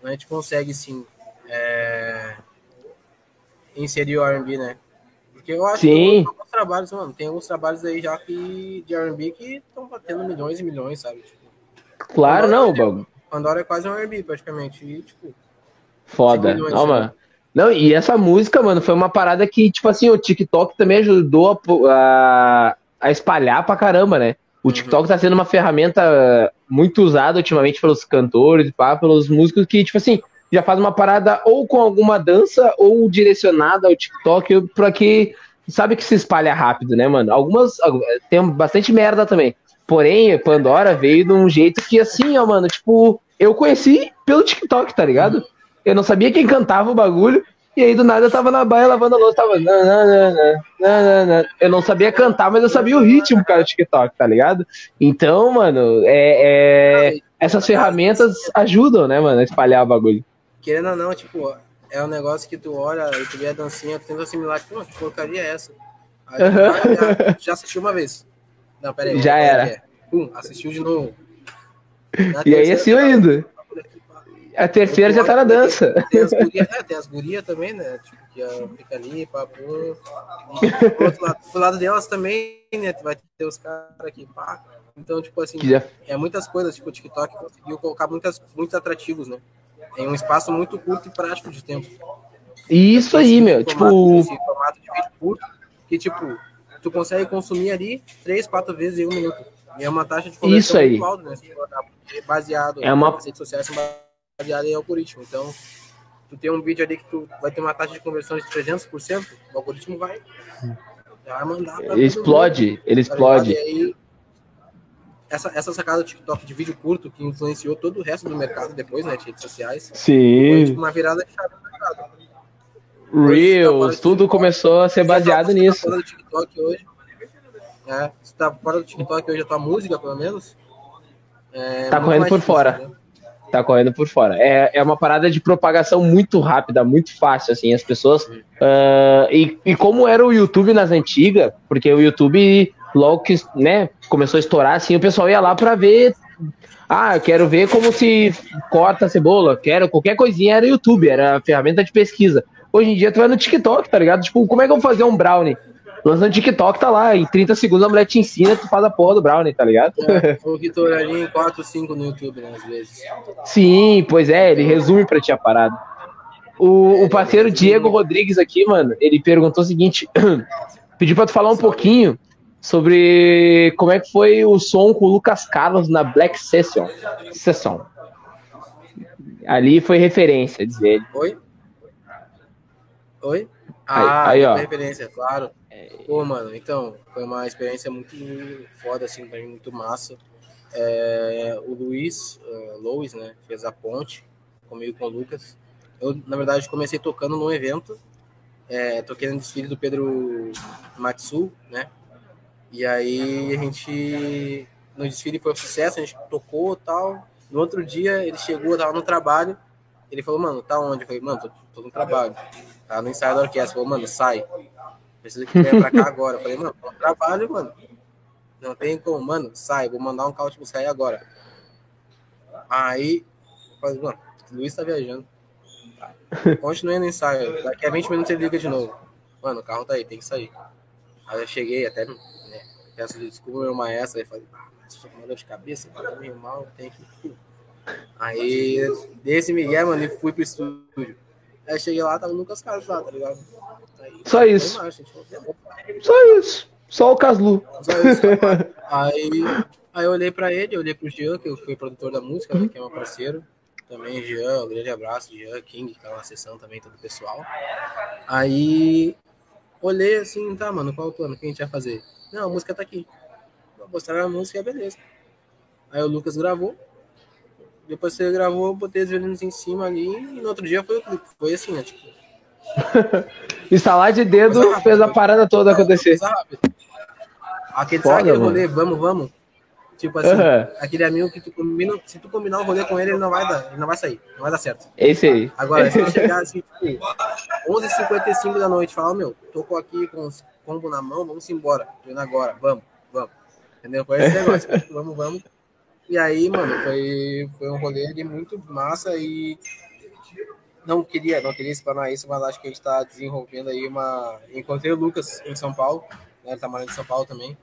a gente consegue, sim, é... inserir o R&B, né? Porque eu acho Sim. que tem alguns trabalhos, mano, tem alguns trabalhos aí já que, de R&B que estão batendo milhões e milhões, sabe? Tipo, claro, Pandora, não, Bob. Pandora é quase um R&B, praticamente. E, tipo, Foda. Não, mano. Não, e essa música, mano, foi uma parada que, tipo assim, o TikTok também ajudou a, a, a espalhar pra caramba, né? O uhum. TikTok tá sendo uma ferramenta muito usada ultimamente pelos cantores, pá, pelos músicos que, tipo assim, já faz uma parada ou com alguma dança ou direcionada ao TikTok pra que sabe que se espalha rápido, né, mano? Algumas tem bastante merda também. Porém, Pandora veio de um jeito que assim, ó, mano, tipo, eu conheci pelo TikTok, tá ligado? Eu não sabia quem cantava o bagulho. E aí do nada eu tava na baia lavando a louça, tava. Eu não sabia cantar, mas eu sabia o ritmo, cara, do TikTok, tá ligado? Então, mano, é, é... essas ferramentas ajudam, né, mano, a espalhar o bagulho. Querendo ou não, tipo, é um negócio que tu olha e tu vê a dancinha, tu tenta assimilar, tipo, que porcaria é essa? Aí, uhum. já, já, assistiu uma vez. Não, peraí. Já era. É. Pum, assistiu de novo. Na e aí assim ainda. A terceira já tá na dança. Tem as gurias, é, tem as gurias também, né? Tipo, que fica ali, papo. E outro lado, pro lado delas também, né? Tu vai ter os caras aqui, pá. Então, tipo assim, já... é muitas coisas, tipo, o TikTok conseguiu colocar muitas, muitos atrativos, né? Em um espaço muito curto e prático de tempo. Isso aí, meu. Tipo. Esse formato de vídeo curto, que, tipo, tu consegue consumir ali três, quatro vezes em um minuto. E é uma taxa de conversão Isso aí. muito alta, né? Baseado é uma... nas redes sociais baseada em algoritmo. Então, tu tem um vídeo ali que tu vai ter uma taxa de conversão de 300%, o algoritmo vai, vai mandar pra Ele explode, ele tá explode. E aí, essa, essa sacada do TikTok de vídeo curto que influenciou todo o resto do mercado depois, né, de redes sociais, foi Sim, tipo uma virada de chave no mercado. Reels, tudo começou a ser baseado Se tá nisso. fora do TikTok hoje, é, se tá fora do TikTok hoje a tua música, pelo menos, é Tá correndo por difícil, fora. né? Tá correndo por fora. É, é uma parada de propagação muito rápida, muito fácil, assim, as pessoas. ah, e, e como era o YouTube nas antigas, porque o YouTube, logo que né, começou a estourar, assim, o pessoal ia lá pra ver. Ah, eu quero ver como se corta a cebola, quero qualquer coisinha, era YouTube, era a ferramenta de pesquisa. Hoje em dia tu vai no TikTok, tá ligado? Tipo, como é que eu vou fazer um brownie? Lança no TikTok, tá lá, em 30 segundos a mulher te ensina, tu faz a porra do brownie, tá ligado? É, o Vitor ali em 4, 5 no YouTube, né, às vezes. Sim, pois é, ele resume pra ti a parada. O, o parceiro Diego Rodrigues aqui, mano, ele perguntou o seguinte: pediu pra tu falar um pouquinho sobre como é que foi o som com o Lucas Carlos na Black Session. Session. Ali foi referência, diz ele. Oi? Oi? Ah, aí, aí, ó. referência, claro. Pô, mano, então, foi uma experiência muito foda, assim, pra mim, muito massa. É, o Luiz, uh, Lois, né, fez a ponte comigo com o Lucas. Eu, na verdade, comecei tocando num evento, é, toquei no desfile do Pedro Matsu, né, e aí a gente, no desfile foi um sucesso, a gente tocou tal. No outro dia, ele chegou, eu tava no trabalho, ele falou, mano, tá onde? Eu falei, mano, tô, tô no trabalho. Tá no ensaio da orquestra. Falou, mano, sai. Preciso que venha pra cá agora. Eu falei, mano, tô no trabalho, mano. Não tem como, mano, sai. Vou mandar um carro te buscar aí agora. Aí, falei, mano, o Luiz tá viajando. Continuei no ensaio. Daqui a 20 minutos ele liga de novo. Mano, o carro tá aí, tem que sair. Aí eu cheguei até, desculpa ao meu maestro. Aí falei, ah, isso é uma dor de cabeça, tá meio mal, tem que. Aí, desse Miguel, mano, e fui pro estúdio. Aí cheguei lá, tava o Lucas Carlos lá, tá ligado? Aí, Só isso. Só isso. Só o Caslu. só isso. aí, aí eu olhei pra ele, eu olhei pro Jean, que foi produtor da música, né, que é meu parceiro. Também, Jean, um grande abraço, Jean, King, que tá na sessão também, todo o pessoal. Aí, olhei assim, tá, mano, qual o plano? O que a gente vai fazer? Não, a música tá aqui. Vou mostrar a música, beleza. Aí o Lucas gravou. Depois que ele gravou, eu botei os violinos em cima ali e no outro dia foi o clipe. Foi assim, né? Tipo, Instalar de dedo fez a parada toda acontecer. Aquele, Foda, sabe aquele rolê, vamos, vamos? Tipo assim, Aham. aquele amigo que tu combina, se tu combinar um rolê com ele, ele não vai dar, ele não vai sair, não vai dar certo. Esse aí. Agora, se chegar assim, tipo, 11h55 da noite, falar, "Ô, meu, tô aqui com os combo na mão, vamos embora. Tô indo agora, vamos, vamos. Entendeu? Foi esse negócio, vamos, vamos. E aí, mano, foi, foi um rolê ali muito massa e não queria, não queria explanar isso, mas acho que a gente tá desenvolvendo aí uma. Encontrei o Lucas em São Paulo, né? Ele tá morando em São Paulo também.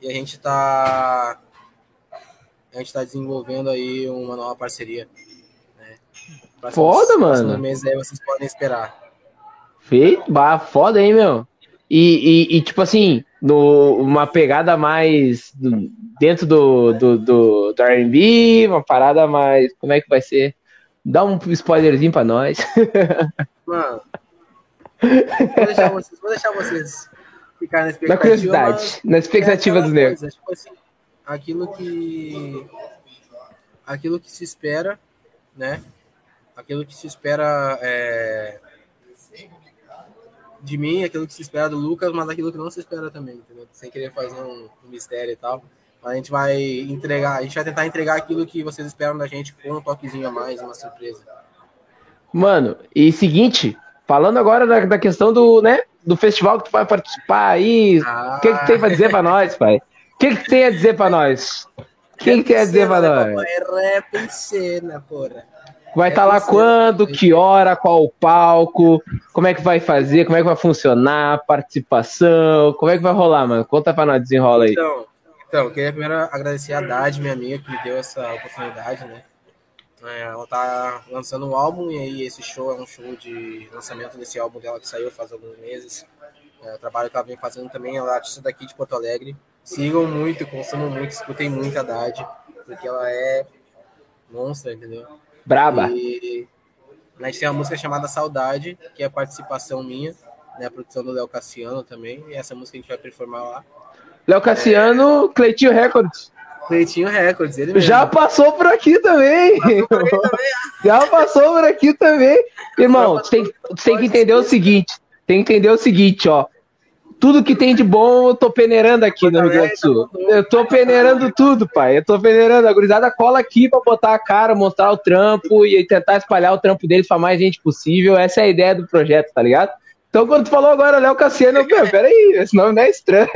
E a gente tá. A gente tá desenvolvendo aí uma nova parceria. Né? Próximos- Foda, mano. próximos meses aí vocês podem esperar. Feito, bah, foda, hein, meu? E, e, e, tipo assim, no, uma pegada mais do- dentro do, do, do, do RB, uma parada mais. Como é que vai ser? Dá um spoilerzinho pra nós. Mano, vou deixar vocês, vou deixar vocês ficarem na Na expectativa. curiosidade, mas na expectativa é dos negros. Tipo assim, aquilo que. Aquilo que se espera, né? Aquilo que se espera é, de mim, aquilo que se espera do Lucas, mas aquilo que não se espera também, entendeu? Sem querer fazer um, um mistério e tal. A gente vai entregar, a gente vai tentar entregar aquilo que vocês esperam da gente com um toquezinho a mais, uma surpresa. Mano, e seguinte, falando agora da, da questão do, né, do festival que tu vai participar aí, o que, que tem pra dizer pra nós, pai? O que, que tem a dizer pra nós? O que, que tem a dizer pra nós? É rap em cena, porra. Vai É estar lá quando, né? que hora, qual o palco, como é que vai fazer, como é que vai funcionar, participação, como é que vai rolar, mano? Conta pra nós, desenrola aí. Então, então, eu queria primeiro agradecer a Dade, minha amiga, que me deu essa oportunidade, né? É, ela tá lançando um álbum e aí esse show é um show de lançamento desse álbum dela que saiu faz alguns meses. É, o trabalho que ela vem fazendo também, ela é artista daqui de Porto Alegre. Sigam muito, consumam muito, escutem muito a Dade, porque ela é monstra, entendeu? Braba. E, A gente tem uma música chamada Saudade, que é participação minha, né? A produção do Léo Cassiano também. E essa música a gente vai performar lá. Léo Cassiano, é... Cleitinho Records. Cleitinho Records, ele mesmo. Já passou por aqui também. Passou por também. Já passou por aqui também. Irmão, você tem, tem que entender o seguinte. Tem que entender o seguinte, ó tudo que tem de bom eu tô peneirando aqui no Rio Grande do Sul. Eu tô peneirando tudo, pai. Eu tô peneirando. A gurizada cola aqui pra botar a cara, mostrar o trampo e tentar espalhar o trampo deles pra mais gente possível. Essa é a ideia do projeto, tá ligado? Então, quando tu falou agora Léo Cassiano, eu falei, peraí, esse nome não é estranho.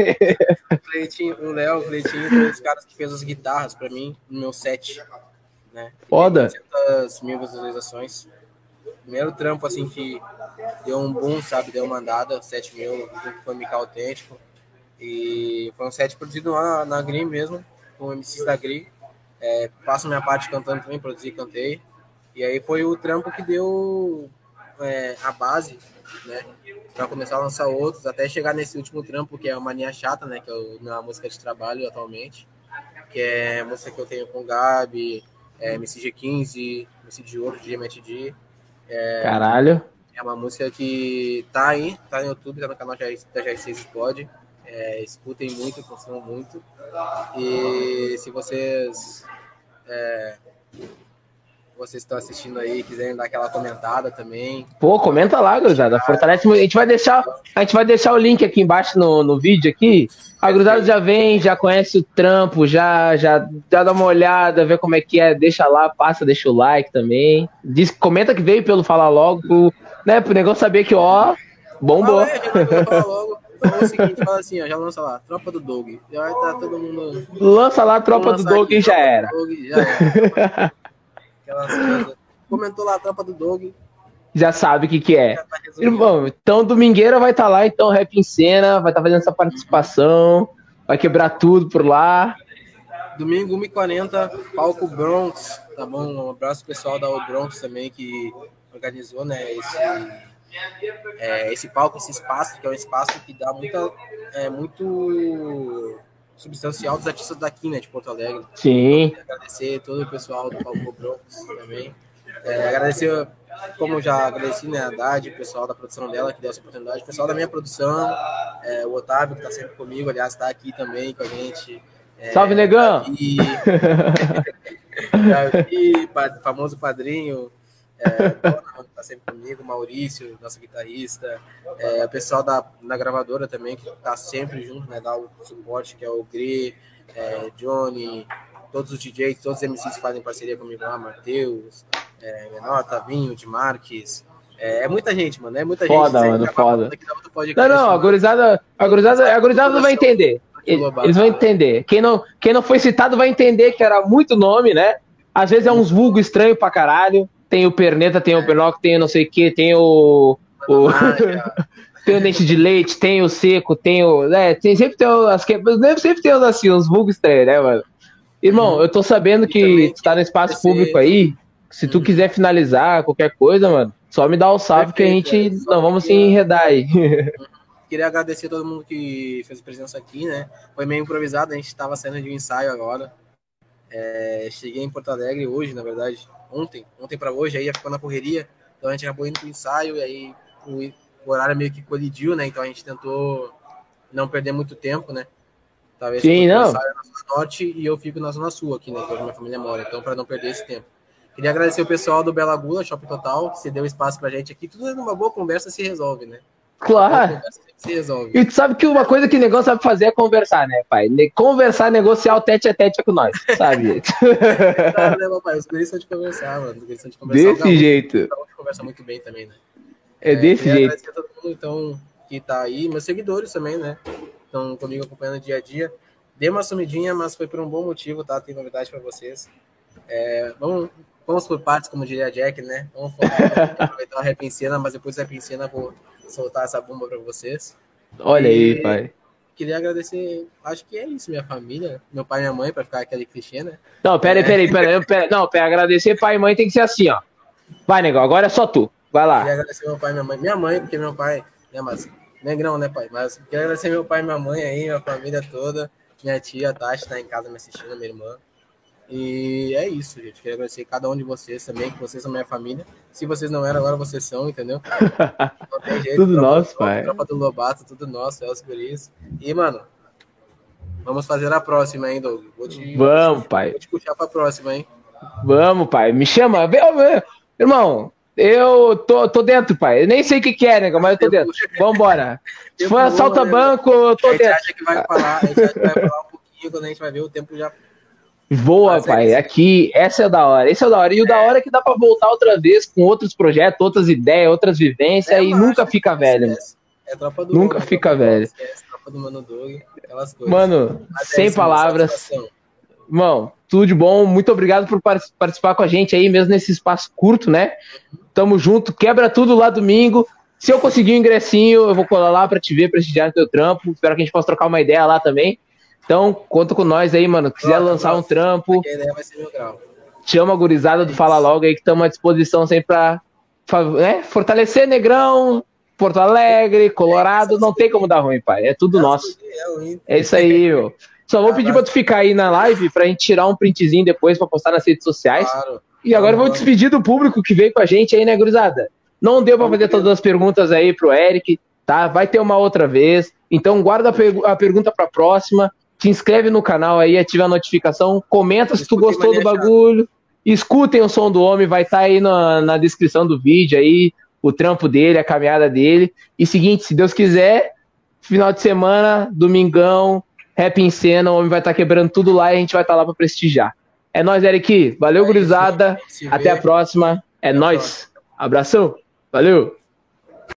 o Léo, o Cleitinho, foi os caras que fez as guitarras pra mim no meu set. Né? Foda. 200 mil visualizações primeiro trampo assim que deu um boom, sabe? Deu uma andada, 7 mil, foi Mica Autêntico. E foi um set produzido lá na Green mesmo, com MCs da Green. É, faço minha parte cantando também, produzi e cantei. E aí foi o trampo que deu é, a base, né? Pra começar a lançar outros, até chegar nesse último trampo, que é a Mania Chata, né? Que é a minha música de trabalho atualmente. Que é a música que eu tenho com o Gabi, é, MCG15, MC de Ouro, GMTD. É, Caralho. É uma música que tá aí, tá no YouTube, tá no canal da Jair6 Explode. É, escutem muito, consumam muito. E se vocês é, vocês estão assistindo aí, quiserem dar aquela comentada também. Pô, comenta lá, gurizada. Fortalece. A gente vai deixar, a gente vai deixar o link aqui embaixo no, no vídeo aqui. A gurizada já vem, já conhece o trampo, já, já, já dá uma olhada, vê como é que é, deixa lá, passa, deixa o like também. Diz, comenta que veio pelo Falar Logo, né, pro negócio saber que, ó, bombou. Ah, é. Então é o seguinte, fala assim, ó, já lança lá, Tropa do Dog. Já vai estar tá todo mundo. Lança lá, Tropa do Dog e já era. já era. Aquelas coisas. Comentou lá a tropa do Dog. Já sabe o que, que é. Tá Irmão, então Domingueira vai estar tá lá, então Rap em Cena, vai estar tá fazendo essa participação, vai quebrar tudo por lá. Domingo 1h40, palco Bronx, tá bom? Um abraço pessoal da O Bronx também que organizou, né, esse, é, esse palco, esse espaço, que é um espaço que dá muita, é, muito substancial dos artistas daqui, né, de Porto Alegre. Sim. Agradecer todo o pessoal do Palco Bronx também. É, agradecer, como já agradeci, né, a Haddad, o pessoal da produção dela que deu essa oportunidade, o pessoal da minha produção, é, o Otávio, que está sempre comigo, aliás, está aqui também com a gente. É, Salve, negão! E... Davi, famoso padrinho, é, tá sempre comigo, Maurício, nosso guitarrista, é, o pessoal da, da gravadora também, que tá sempre junto, né, dá o suporte, que é o Gri, é, Johnny, todos os DJs, todos os MCs que fazem parceria comigo lá, Matheus, é, Menor, Tavinho, de Marques, é, é, muita gente, mano, é muita foda, gente. Mano, foda, Não, não, a gurizada, a gurizada, a gurizada não vai entender. Eles vão entender. Quem não, quem não foi citado vai entender que era muito nome, né? Às vezes é uns vulgo estranho pra caralho tem o Perneta, tem o Pinóquio, tem o não sei o que, tem o. o... tem o dente de leite, tem o seco, tem o. É, tem, sempre tem as que. Sempre tem os assim, uns bugs estranhos, né, mano? Irmão, uhum. eu tô sabendo que tu tá no espaço público aí. Se tu uhum. quiser finalizar qualquer coisa, mano, só me dá o um salve que a gente. Não, vamos se enredar aí. Queria agradecer a todo mundo que fez presença aqui, né? Foi meio improvisado, a gente tava saindo de um ensaio agora. É, cheguei em Porto Alegre hoje, na verdade ontem, ontem para hoje, aí ficou na correria, então a gente acabou indo pro ensaio e aí o, o, horário meio que colidiu, né? Então a gente tentou não perder muito tempo, né? Talvez Sim, não. na Zona Norte e eu fico na Zona Sul aqui, né? Que é onde minha família mora, então para não perder esse tempo. Queria agradecer o pessoal do Bela Gula, Shopping Total, que se deu espaço pra gente aqui. Tudo numa boa conversa se resolve, né? Claro. E tu sabe que uma coisa que o negócio sabe fazer é conversar, né, pai? Conversar, negociar o tete a tete com nós, sabe? Claro, né, papai? Os guris são de conversar, mano. Os de conversar. Desse jeito. A conversa muito bem também, né? É, é desse jeito. A todo mundo, então, que tá aí. Meus seguidores também, né? Estão comigo acompanhando dia a dia. Dei uma sumidinha, mas foi por um bom motivo, tá? Tem novidade para vocês. É, vamos, vamos por partes, como diria a Jack, né? Vamos focar, aproveitar a cena, mas depois da cena vou soltar essa bomba para vocês. Olha e aí, pai. Queria agradecer, acho que é isso, minha família, meu pai e minha mãe, para ficar aquele clichê, né? Não, peraí, peraí, peraí, peraí. Não, pera, agradecer pai e mãe tem que ser assim, ó. Vai, negão, agora é só tu. Vai lá. Queria agradecer meu pai e minha mãe. Minha mãe, porque meu pai, né, mas negrão, né, pai? Mas queria agradecer meu pai e minha mãe aí, minha família toda. Minha tia, Tati, tá em casa me assistindo, minha irmã. E é isso, gente. Queria agradecer cada um de vocês também, que vocês são minha família. Se vocês não eram, agora vocês são, entendeu? Jeito. tudo nosso, pai. Tropa do Lobato, tudo nosso, Elcio Guris. E, mano, vamos fazer a próxima, hein, Doug? Vou te, vamos, vou te, pai. Vou te puxar pra próxima, hein? Vamos, pai. Me chama. Irmão, eu tô, tô dentro, pai. Eu nem sei o que, que é, né, mas eu tô dentro. Vambora. Se for assalta né? banco, eu tô dentro. A gente acha que vai falar, a gente acha que vai falar um pouquinho, quando a gente vai ver, o tempo já Voa, Mas pai. É Aqui, essa é da hora. Esse é o da hora. E o da hora é que dá pra voltar outra vez com outros projetos, outras ideias, outras vivências é, e nunca fica velho. É tropa do Nunca fica velho. tropa do Mano Doug, aquelas coisas. Mano, Mas sem é palavras. Irmão, tudo de bom. Muito obrigado por participar com a gente aí, mesmo nesse espaço curto, né? Tamo junto. Quebra tudo lá domingo. Se eu conseguir um ingressinho, eu vou colar lá pra te ver, prestigiar no teu trampo. Espero que a gente possa trocar uma ideia lá também. Então, conta com nós aí, mano. Quiser lançar um trampo, chama a gurizada do Fala Logo aí, que estamos à disposição sempre pra né, fortalecer Negrão, Porto Alegre, Colorado. Não tem como dar ruim, pai. É tudo nosso. É isso aí, meu. Só vou pedir pra tu ficar aí na live pra gente tirar um printzinho depois pra postar nas redes sociais. E agora eu vou despedir do público que veio com a gente aí, né, gurizada? Não deu pra fazer todas as perguntas aí pro Eric, tá? Vai ter uma outra vez. Então guarda a, per a pergunta pra próxima te inscreve no canal aí, ativa a notificação, comenta se tu gostou do bagulho, escutem o som do homem, vai estar tá aí na, na descrição do vídeo aí, o trampo dele, a caminhada dele. E seguinte, se Deus quiser, final de semana, domingão, rap em cena, o homem vai estar tá quebrando tudo lá e a gente vai estar tá lá para prestigiar. É nóis, Eric. Valeu, é gurizada. Até a próxima. É nóis. Abração. Valeu.